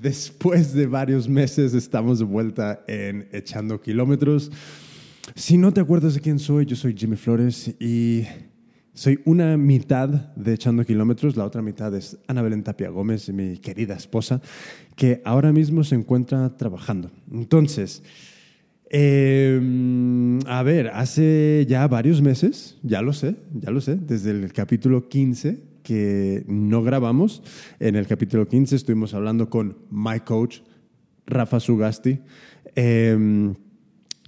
después de varios meses estamos de vuelta en Echando Kilómetros. Si no te acuerdas de quién soy, yo soy Jimmy Flores y soy una mitad de Echando Kilómetros, la otra mitad es Ana Belén Tapia Gómez, mi querida esposa, que ahora mismo se encuentra trabajando. Entonces, eh, a ver, hace ya varios meses, ya lo sé, ya lo sé, desde el capítulo 15 que no grabamos. En el capítulo 15 estuvimos hablando con my coach, Rafa Sugasti, eh,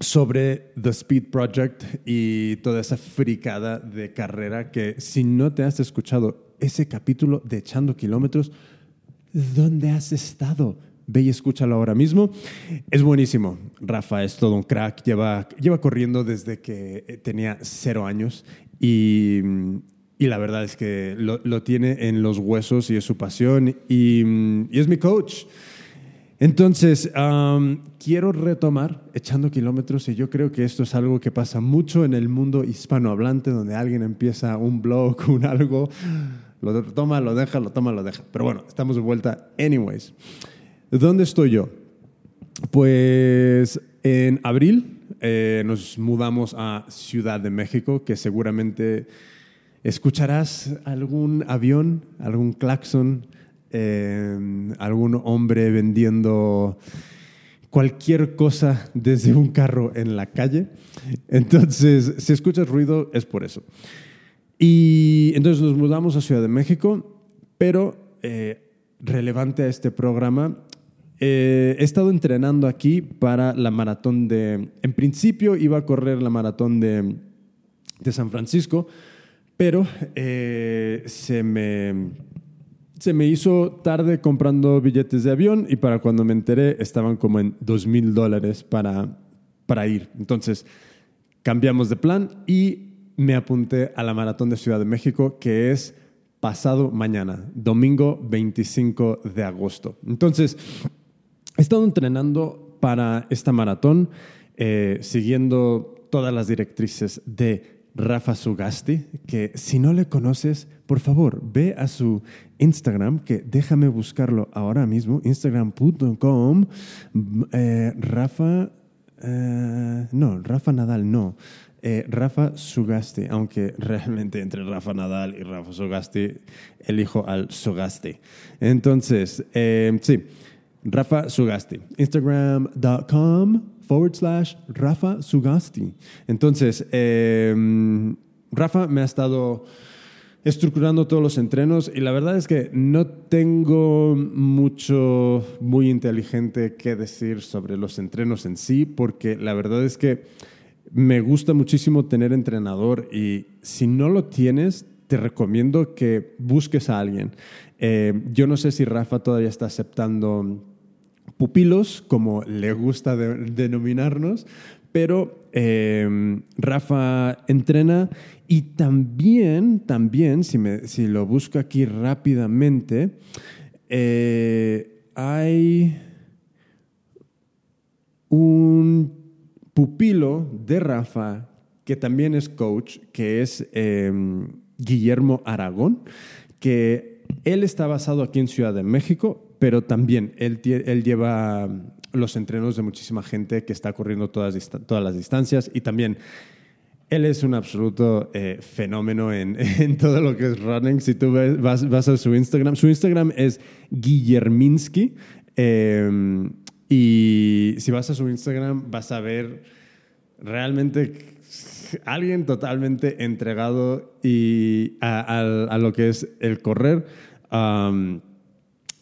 sobre The Speed Project y toda esa fricada de carrera que si no te has escuchado ese capítulo de Echando Kilómetros, ¿dónde has estado? Ve y escúchalo ahora mismo. Es buenísimo. Rafa es todo un crack. Lleva, lleva corriendo desde que tenía cero años y, y la verdad es que lo, lo, tiene en los huesos y es su pasión y, y es mi coach. Entonces, um, quiero retomar echando kilómetros y yo creo que esto es algo que pasa mucho en el mundo hispanohablante, donde alguien empieza un blog, un algo, lo toma, lo deja, lo toma, lo deja. Pero bueno, estamos de vuelta. Anyways, ¿dónde estoy yo? Pues en abril eh, nos mudamos a Ciudad de México, que seguramente escucharás algún avión, algún claxon eh, algún hombre vendiendo cualquier cosa desde un carro en la calle. Entonces, si escuchas ruido, es por eso. Y entonces nos mudamos a Ciudad de México, pero eh, relevante a este programa, eh, he estado entrenando aquí para la maratón de... En principio iba a correr la maratón de, de San Francisco, pero eh, se me se me hizo tarde comprando billetes de avión y para cuando me enteré estaban como en dos mil dólares para, para ir. Entonces cambiamos de plan y me apunté a la maratón de Ciudad de México que es pasado mañana, domingo 25 de agosto. Entonces, he estado entrenando para esta maratón, eh, siguiendo todas las directrices de Rafa Sugasti, que si no le conoces, por favor, ve a su Instagram, que déjame buscarlo ahora mismo, instagram.com, eh, Rafa, eh, no, Rafa Nadal, no. Eh, Rafa Sugasti, aunque realmente entre Rafa Nadal y Rafa Sugasti elijo al Sugasti. Entonces, sí, Rafa Sugasti, instagram.com forward slash Rafa Sugasti. Entonces, Rafa me ha estado estructurando todos los entrenos y la verdad es que no tengo mucho muy inteligente que decir sobre los entrenos en sí, porque la verdad es que me gusta muchísimo tener entrenador y si no lo tienes, te recomiendo que busques a alguien. Eh, yo no sé si Rafa todavía está aceptando pupilos, como le gusta denominarnos, pero eh, Rafa entrena y también, también, si, me, si lo busco aquí rápidamente, eh, hay un pupilo de Rafa que también es coach, que es em, Guillermo Aragón, que él está basado aquí en Ciudad de México, pero también él, él lleva los entrenos de muchísima gente que está corriendo todas, todas las distancias y también él es un absoluto eh, fenómeno en, en, todo lo que es running. Si tú vas, vas, a su Instagram, su Instagram es Guillerminsky. Eh, y si vas a su Instagram, vas a ver realmente alguien totalmente entregado y a, a, lo que es el correr.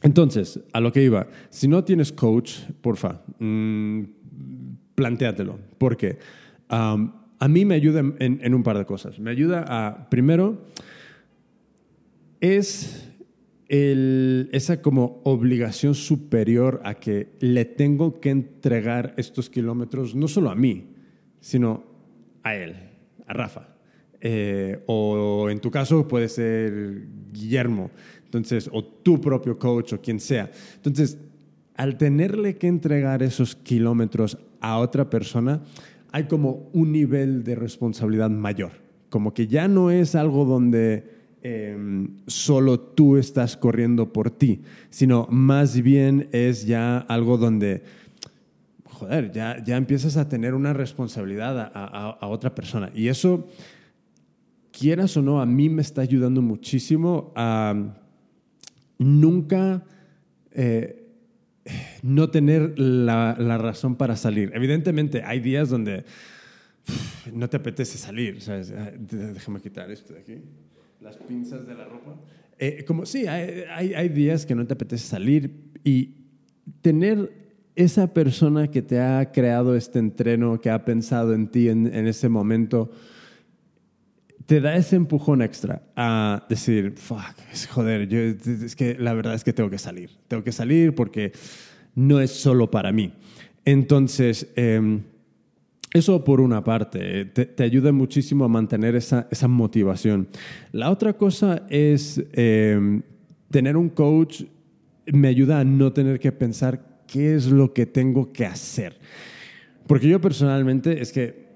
Entonces, a lo que iba, si no tienes coach, porfa, mmm, plantéatelo. ¿Por qué? A mí me ayuda en, un par de cosas. Me ayuda a, primero, es esa como obligación superior a que le tengo que entregar estos kilómetros no solo a mí, sino a él, a Rafa. Eh, o en tu caso puede ser Guillermo, entonces, o tu propio coach o quien sea. Entonces, al tenerle que entregar esos kilómetros a otra persona, hay como un nivel de responsabilidad mayor. Como que ya no es algo donde em, solo tú estás corriendo por ti, sino más bien es ya algo donde, joder, ya, ya empiezas a tener una responsabilidad a, otra persona. Y eso, quieras o no, a mí me está ayudando muchísimo a nunca... Eh, no tener la, razón para salir. Evidentemente, hay días donde no te apetece salir. Ah, déjame quitar esto de aquí. Las pinzas de la ropa. Eh, como sí, hay, hay, días que no te apetece salir y tener esa persona que te ha creado este entreno, que ha pensado en ti en, en ese momento, te da ese empujón extra a decir, fuck, joder, yo, es que la verdad es que tengo que salir. Tengo que salir porque no es solo para mí. Entonces, eh, eso por una parte, te, ayuda muchísimo a mantener esa, esa, motivación. La otra cosa es em, tener un coach me ayuda a no tener que pensar qué es lo que tengo que hacer. Porque yo personalmente es que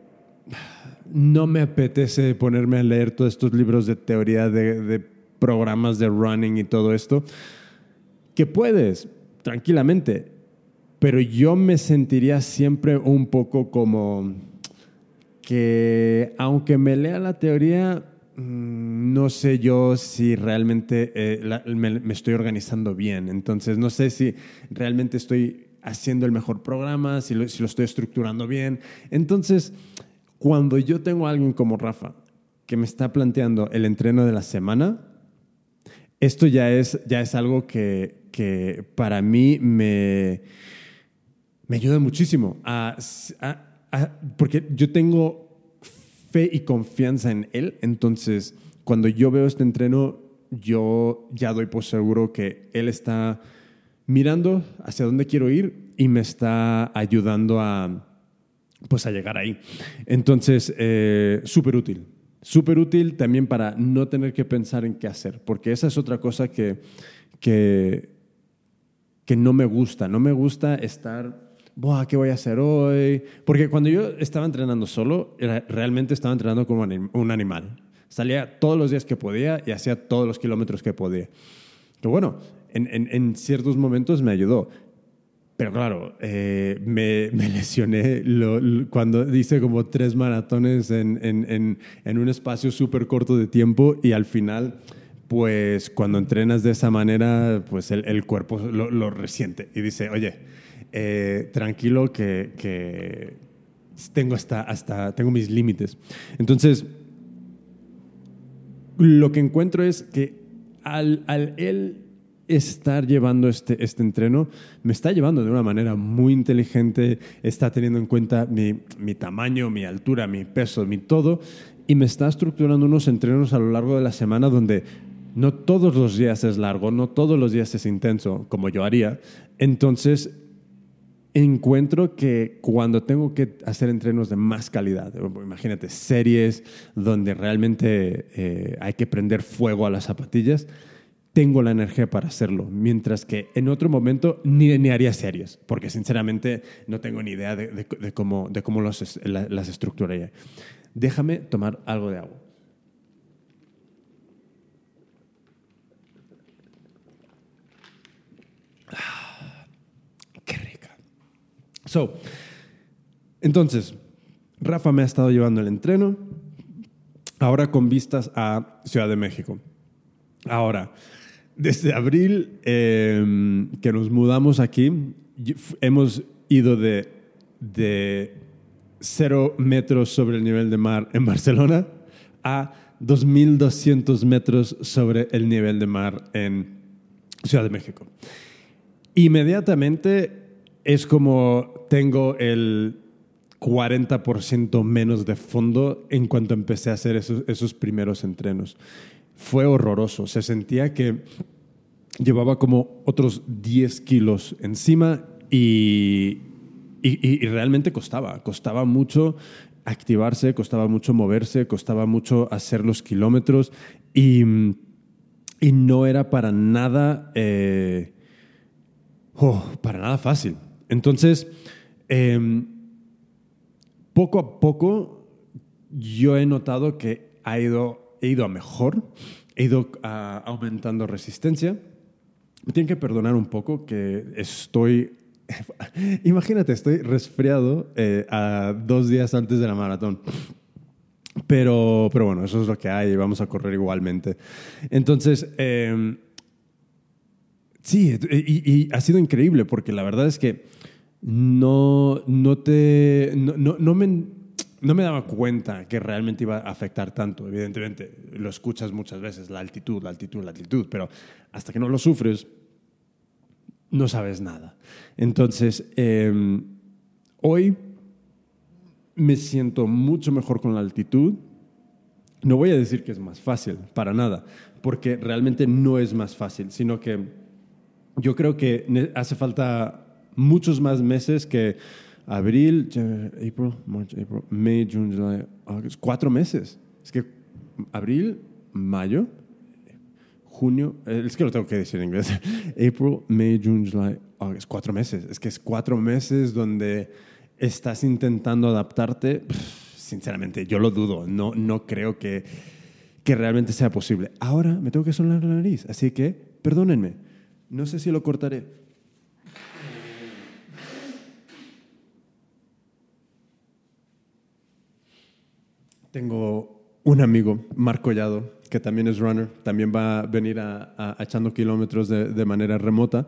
no me apetece ponerme a leer todos estos libros de teoría de, programas de running y todo esto, que puedes tranquilamente pero yo me sentiría siempre un poco como que aunque me lea la teoría, mm, no sé yo si realmente eh, me, estoy organizando bien. Entonces, no sé si realmente estoy haciendo el mejor programa, si lo estoy estructurando bien. Entonces, cuando yo tengo a alguien como Rafa que me está planteando el entreno de la semana, esto ya es, ya es algo que, que para mí me me ayuda muchísimo. porque yo tengo fe y confianza en él. Entonces, cuando yo veo este entreno, yo ya doy por seguro que él está mirando hacia dónde quiero ir y me está ayudando a, pues, a llegar ahí. Entonces, eh, súper útil. Súper útil también para no tener que pensar en qué hacer, porque esa es otra cosa que, que, que no me gusta. No me gusta estar ¿qué voy a hacer hoy? Porque cuando yo estaba entrenando solo, realmente estaba entrenando como un animal. Salía todos los días que podía y hacía todos los kilómetros que podía. Que bueno, en, ciertos momentos me ayudó. Pero claro, eh, me, lesioné cuando hice como tres maratones en, un espacio súper corto de tiempo y al final, pues cuando entrenas de esa manera, pues el, cuerpo lo, resiente y dice, oye, eh, tranquilo que, tengo, hasta, hasta, tengo mis límites. Entonces, lo que encuentro es que al, al él estar llevando este, este entreno, me está llevando de una manera muy inteligente, está teniendo en cuenta mi, mi, tamaño, mi altura, mi peso, mi todo, y me está estructurando unos entrenos a lo largo de la semana donde no todos los días es largo, no todos los días es intenso, como yo haría. Entonces, encuentro que cuando tengo que hacer entrenos de más calidad, imagínate series donde realmente eh, hay que prender fuego a las zapatillas, tengo la energía para hacerlo, mientras que en otro momento ni, ni haría series, porque sinceramente no tengo ni idea de, cómo, de cómo las estructuraría. Déjame tomar algo de agua. entonces, Rafa me ha estado llevando el entreno, ahora con vistas a Ciudad de México. Ahora, desde abril em, que nos mudamos aquí, hemos ido de, de cero metros sobre el nivel de mar en Barcelona a 2.200 metros sobre el nivel de mar en Ciudad de México. Inmediatamente es como tengo el 40% menos de fondo en cuanto empecé a hacer esos, primeros entrenos. Fue horroroso. Se sentía que llevaba como otros 10 kilos encima y, y, realmente costaba. Costaba mucho activarse, costaba mucho moverse, costaba mucho hacer los kilómetros y, y no era para nada, eh, oh, para nada fácil. Entonces, em, poco a poco yo he notado que ha ido, he ido a mejor. he ido ah, aumentando resistencia. Me tienen que perdonar un poco que estoy Imagínate, estoy resfriado eh, a dos días antes de la maratón. Pero, pero bueno, eso es lo que hay y vamos a correr igualmente. Entonces, em, sí, y, ha sido increíble porque la verdad es que no, no te. No, no, me, no me daba cuenta que realmente iba a afectar tanto. Evidentemente, lo escuchas muchas veces, la altitud, la altitud, la altitud, pero hasta que no lo sufres, no sabes nada. Entonces, em, hoy me siento mucho mejor con la altitud. No voy a decir que es más fácil, para nada, porque realmente no es más fácil, sino que yo creo que hace falta muchos más meses que abril, April, March, April, May, June, July, August, cuatro meses. Es que abril, mayo, junio, eh, es que lo tengo que decir en inglés, April, May, June, July, August, cuatro meses. Es que es cuatro meses donde estás intentando adaptarte. sinceramente, yo lo dudo. No, no creo que, que realmente sea posible. Ahora me tengo que sonar la nariz, así que perdónenme. No sé si lo cortaré. Tengo un amigo, Marco Collado, que también es runner, también va a venir a, echando kilómetros de, manera remota,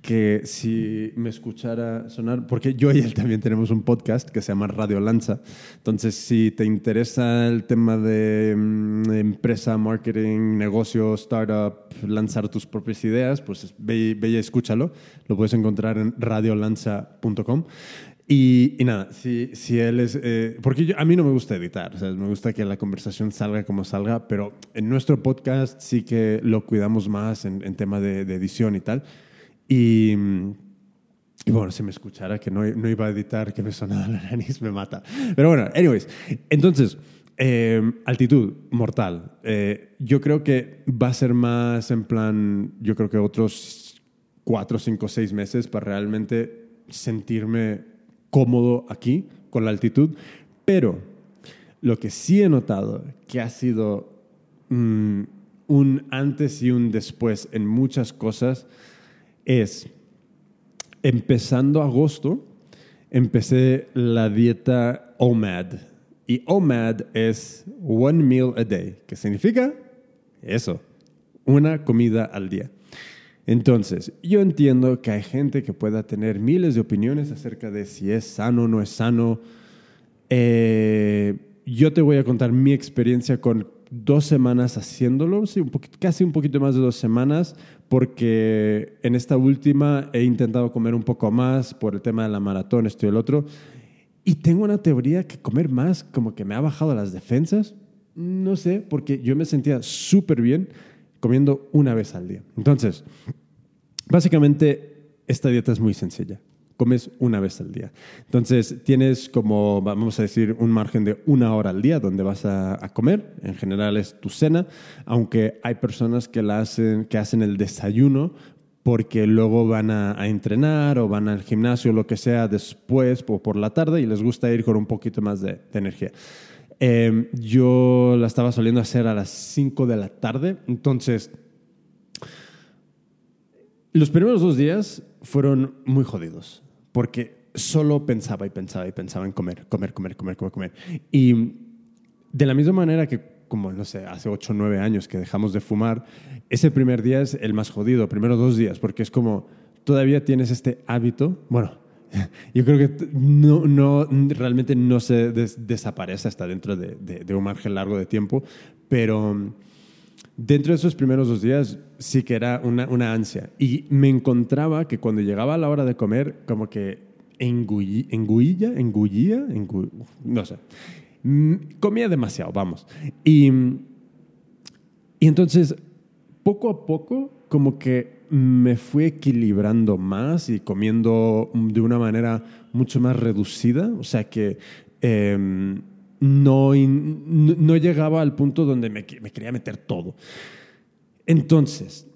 que si me escuchara sonar, porque yo y él también tenemos un podcast que se llama Radio Lanza, entonces si te interesa el tema de mm, empresa, marketing, negocio, startup, lanzar tus propias ideas, pues ve, ve y escúchalo, lo puedes encontrar en radiolanza.com. Y, nada, si, si él es... Eh, porque a mí no me gusta editar, sea, me gusta que la conversación salga como salga, pero en nuestro podcast sí que lo cuidamos más en, en tema de, edición y tal. Y, y, bueno, si me escuchara que no, no, iba a editar, que me sonaba la nariz, me mata. Pero bueno, anyways, entonces, eh, altitud, mortal. Eh, yo creo que va a ser más en plan, yo creo que otros cuatro, cinco, seis meses para realmente sentirme cómodo aquí con la altitud, pero lo que sí he notado que ha sido mm, un antes y un después en muchas cosas es, empezando agosto, empecé la dieta OMAD. Y OMAD es One Meal a Day, que significa eso, una comida al día. Entonces, yo entiendo que hay gente que pueda tener miles de opiniones acerca de si es sano o no es sano. Eh, yo te voy a contar mi experiencia con dos semanas haciéndolo, sí, casi un poquito más de dos semanas, porque en esta última he intentado comer un poco más por el tema de la maratón, esto y el otro. Y tengo una teoría que comer más como que me ha bajado las defensas. No sé, porque yo me sentía súper bien comiendo una vez al día. Entonces, básicamente esta dieta es muy sencilla. Comes una vez al día. Entonces, tienes como, vamos a decir, un margen de una hora al día donde vas a, comer. En general es tu cena, aunque hay personas que, la hacen, que hacen el desayuno porque luego van a, entrenar o van al gimnasio o lo que sea después o por la tarde y les gusta ir con un poquito más de energía. Em, yo la estaba soliendo hacer a las 5 de la tarde, entonces los primeros dos días fueron muy jodidos, porque solo pensaba y pensaba y pensaba en comer, comer, comer, comer, comer, comer. Y de la misma manera que, como, no sé, hace 8 o 9 años que dejamos de fumar, ese primer día es el más jodido, primero dos días, porque es como todavía tienes este hábito, bueno, yo creo que no, no, realmente no se desaparece hasta dentro de, un margen largo de tiempo, pero dentro de esos primeros dos días sí que era una, una ansia. Y me encontraba que cuando llegaba la hora de comer, como que engullía, engullía, engullía, no sé, mm, comía demasiado, vamos. Y, y entonces, poco a poco, como que me fui equilibrando más y comiendo de una manera mucho más reducida, o sea que em, no, no llegaba al punto donde me, me, quería meter todo. Entonces,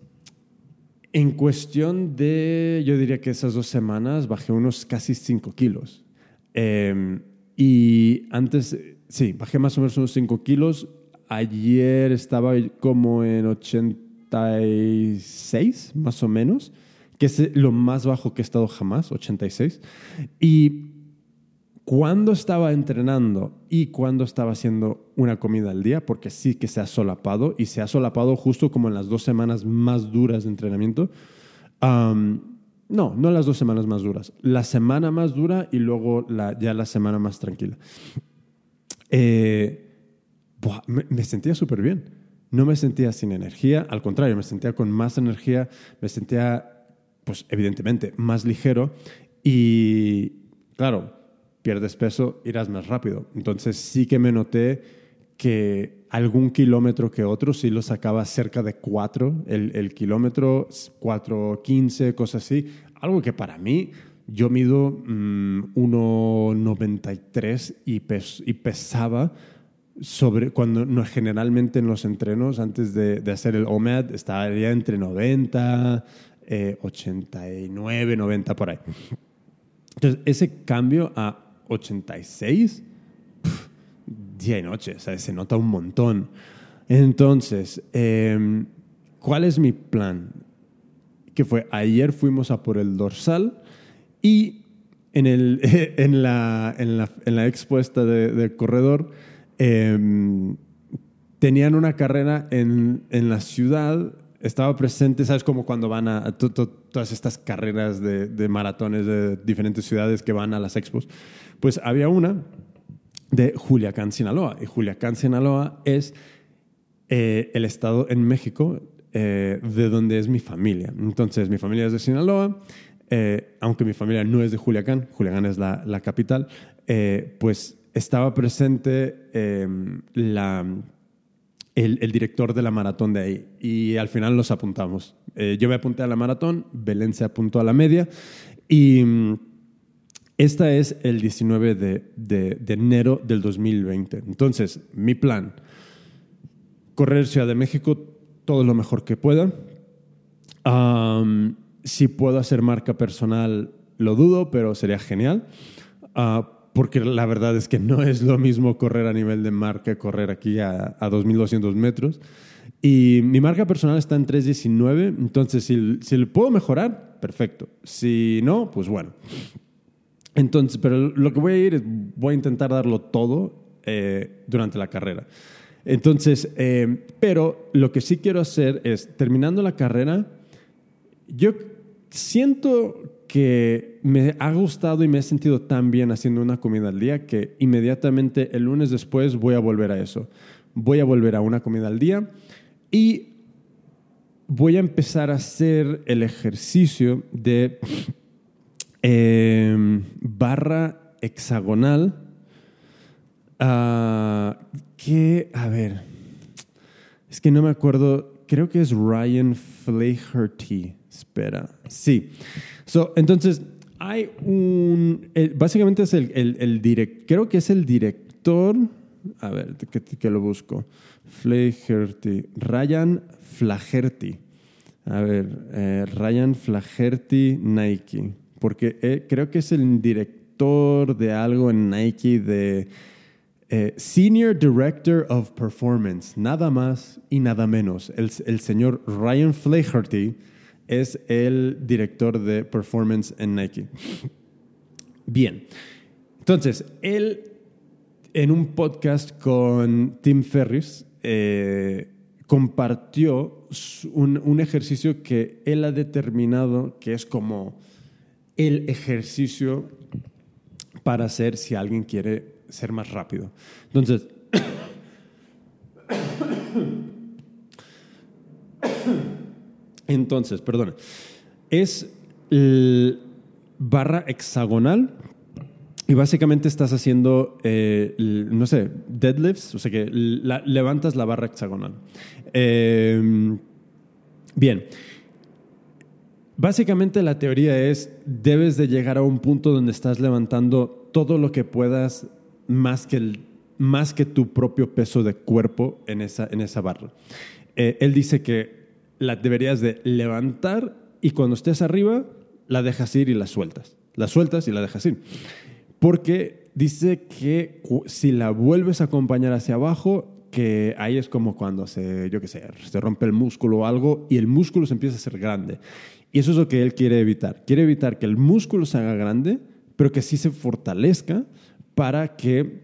en cuestión de, yo diría que esas dos semanas bajé unos casi 5 kilos. Em, y antes, sí, bajé más o menos unos 5 kilos Ayer estaba como en 86, más o menos, que es lo más bajo que he estado jamás, 86. Y cuando estaba entrenando y cuando estaba haciendo una comida al día, porque sí que se ha solapado y se ha solapado justo como en las dos semanas más duras de entrenamiento. no, no las dos semanas más duras, la semana más dura y luego la, ya la semana más tranquila. Eh, me, me sentía súper bien. No me sentía sin energía, al contrario, me sentía con más energía, me sentía, pues evidentemente, más ligero y, claro, pierdes peso, irás más rápido. Entonces sí que me noté que algún kilómetro que otro sí lo sacaba cerca de 4, el, el kilómetro 4.15, cosas así. Algo que para mí, yo mido 1,93 mm, y, y pesaba sobre cuando no, generalmente en los entrenos antes de, de hacer el OMAD estaría entre 90, 89, 90 por ahí. Entonces, ese cambio a 86, día y noche, o sea, se nota un montón. Entonces, em, ¿cuál es mi plan? Que fue, ayer fuimos a por el dorsal y en, el, en, la, en, la, en la expuesta de, corredor em, tenían una carrera en, en la ciudad estaba presente, ¿sabes? Como cuando van a, todas estas carreras de, maratones de diferentes ciudades que van a las expos. Pues había una de Juliacán, Sinaloa. Y Juliacán, Sinaloa es eh, el estado en México eh, de donde es mi familia. Entonces, mi familia es de Sinaloa. Eh, aunque mi familia no es de Juliacán, Juliacán es la, la capital, pues estaba presente la el, director de la maratón de ahí. Y al final los apuntamos. Eh, yo me apunté a la maratón, Belén se apuntó a la media. Y mm, esta es el 19 de, de, enero del 2020. Entonces, mi plan, correr Ciudad de México todo lo mejor que pueda. si puedo hacer marca personal, lo dudo, pero sería genial. Uh, porque la verdad es que no es lo mismo correr a nivel de marca, correr aquí a, a 2.200 metros. Y mi marca personal está en 3.19, entonces si, si le puedo mejorar, perfecto. Si no, pues bueno. Entonces, pero lo que voy a ir es, voy a intentar darlo todo eh, durante la carrera. Entonces, eh, pero lo que sí quiero hacer es, terminando la carrera, yo siento que me ha gustado y me he sentido tan bien haciendo una comida al día que inmediatamente el lunes después voy a volver a eso. Voy a volver a una comida al día y voy a empezar a hacer el ejercicio de em, barra hexagonal. Uh, que, a ver, es que no me acuerdo, creo que es Ryan Flaherty. Espera, sí. So, entonces, hay un. básicamente es el, el, direct, creo que es el director. A ver, que, lo busco. Flaherty. Ryan Flaherty. A ver, eh, Ryan Flaherty Nike. Porque eh, creo que es el director de algo en Nike de. Eh, Senior Director of Performance, nada más y nada menos. El, el señor Ryan Flaherty es el director de performance en Nike. Bien, entonces, él en un podcast con Tim Ferris eh, compartió un, un ejercicio que él ha determinado que es como el ejercicio para hacer si alguien quiere ser más rápido. Entonces, Entonces, perdona, es barra hexagonal y básicamente estás haciendo, eh, no sé, deadlifts, o sea que levantas la barra hexagonal. Em, bien. Básicamente la teoría es, debes de llegar a un punto donde estás levantando todo lo que puedas más que, el, más que tu propio peso de cuerpo en esa, en esa barra. Eh, él dice que la deberías de levantar y cuando estés arriba la dejas ir y la sueltas. La sueltas y la dejas ir. Porque dice que si la vuelves a acompañar hacia abajo, que ahí es como cuando se, yo qué sé, se rompe el músculo o algo y el músculo se empieza a hacer grande. Y eso es lo que él quiere evitar. Quiere evitar que el músculo se haga grande, pero que sí se fortalezca para que,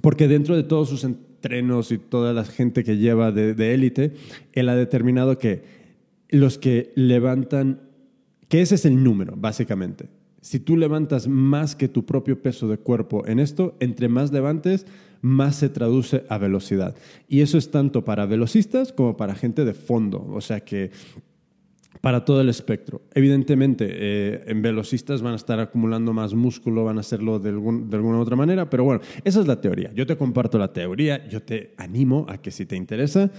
porque dentro de todos sus entrenos y toda la gente que lleva de élite, él ha determinado que los que levantan, que ese es el número, básicamente. Si tú levantas más que tu propio peso de cuerpo en esto, entre más levantes, más se traduce a velocidad. Y eso es tanto para velocistas como para gente de fondo. O sea que para todo el espectro. Evidentemente, eh, en velocistas van a estar acumulando más músculo, van a hacerlo de, de alguna otra manera, pero bueno, esa es la teoría. Yo te comparto la teoría, yo te animo a que si te interesa,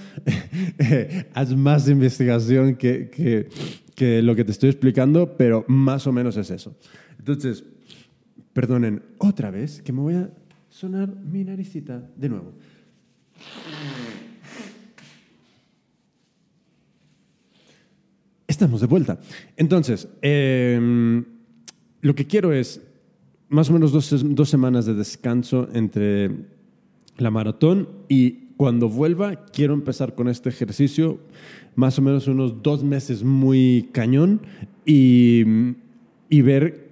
haz más investigación que, que, que lo que te estoy explicando, pero más o menos es eso. Entonces, perdonen otra vez que me voy a sonar mi naricita de nuevo. Estamos de vuelta. Entonces, em, lo que quiero es más o menos dos, semanas de descanso entre la maratón y cuando vuelva quiero empezar con este ejercicio más o menos unos dos meses muy cañón y, y ver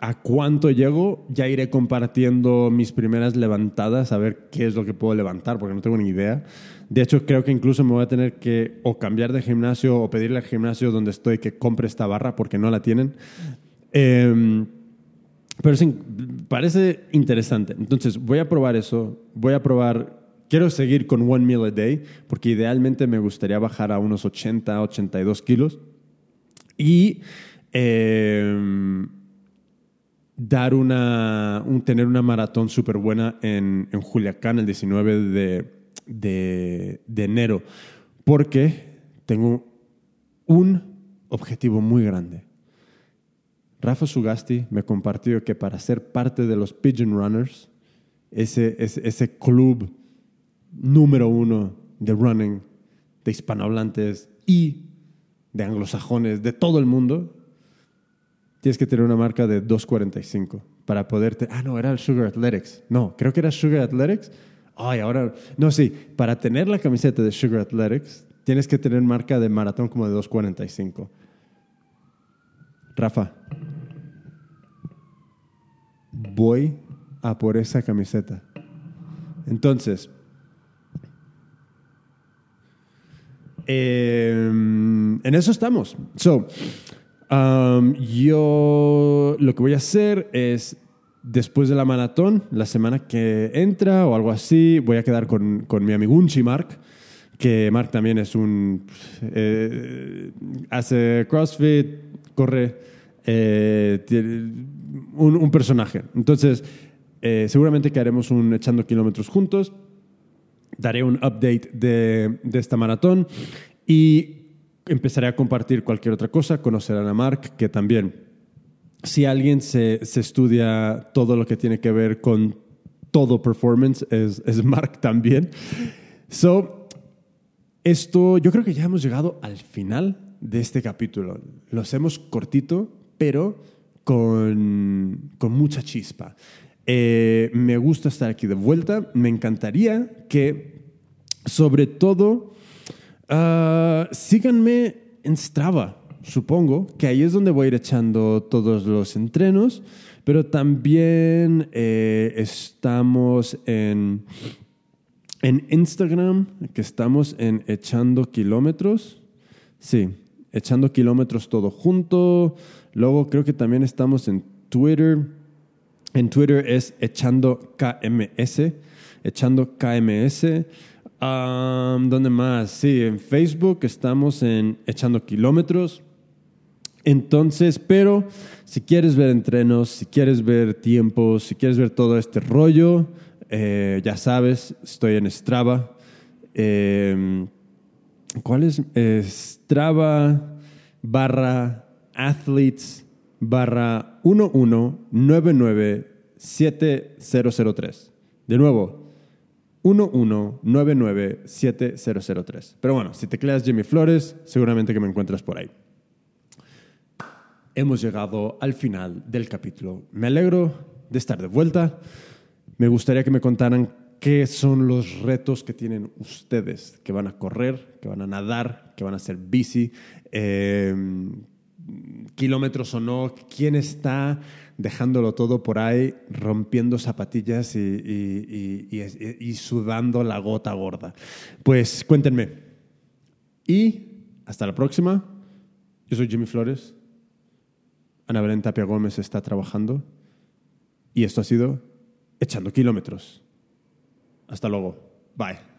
a cuánto llego, ya iré compartiendo mis primeras levantadas, a ver qué es lo que puedo levantar, porque no tengo ni idea. De hecho, creo que incluso me voy a tener que o cambiar de gimnasio o pedirle al gimnasio donde estoy que compre esta barra porque no la tienen. Em, pero sí, parece interesante. Entonces, voy a probar eso. Voy a probar. Quiero seguir con one meal a day porque idealmente me gustaría bajar a unos 80, 82 kilos. Y. Eh, dar una, un, tener una maratón súper buena en, en, Juliacán el 19 de, de, de, enero, porque tengo un objetivo muy grande. Rafa Sugasti me compartió que para ser parte de los Pigeon Runners, ese, ese, ese club número uno de running de hispanohablantes y de anglosajones de todo el mundo, tienes que tener una marca de 2.45 para poderte... Ah, no, era el Sugar Athletics. No, creo que era Sugar Athletics. Ay, ahora... No, sí, para tener la camiseta de Sugar Athletics tienes que tener marca de maratón como de 2.45. Rafa, voy a por esa camiseta. Entonces, em, en eso estamos. So, yo lo que voy a hacer es, después de la maratón, la semana que entra o algo así, voy a quedar con, con mi amigunchi Mark, que Mark también es un... Eh, hace CrossFit, corre, eh, un, un, personaje. Entonces, eh, seguramente que haremos un echando kilómetros juntos. Daré un update de, de esta maratón y empezaré a compartir cualquier otra cosa, conocerán a Mark, que también, si alguien se, se estudia todo lo que tiene que ver con todo performance, es, es Mark también. So, esto, yo creo que ya hemos llegado al final de este capítulo. Lo hacemos cortito, pero con, con mucha chispa. Eh, me gusta estar aquí de vuelta. Me encantaría que, sobre todo, Uh, síganme en Strava, supongo, que ahí es donde voy a ir echando todos los entrenos, pero también eh, estamos en, en Instagram, que estamos en Echando Kilómetros. Sí, Echando Kilómetros todo junto. Luego creo que también estamos en Twitter. En Twitter es Echando KMS. Echando KMS. ¿Dónde más? Sí, en Facebook estamos en Echando Kilómetros. Entonces, pero si quieres ver entrenos, si quieres ver tiempos, si quieres ver todo este rollo, eh, ya sabes, estoy en Strava. Em, ¿Cuál es? Strava barra athletes barra 1199703. De nuevo, 1199703. Pero bueno, si te tecleas Jimmy Flores, seguramente que me encuentras por ahí. Hemos llegado al final del capítulo. Me alegro de estar de vuelta. Me gustaría que me contaran qué son los retos que tienen ustedes, que van a correr, que van a nadar, que van a hacer bici, eh, kilómetros o no, quién está dejándolo todo por ahí, rompiendo zapatillas y, y- y- y- sudando la gota gorda. Pues cuéntenme. Y hasta la próxima. Yo soy Jimmy Flores. Ana Belén Tapia Gómez está trabajando. Y esto ha sido Echando Kilómetros. Hasta luego. Bye.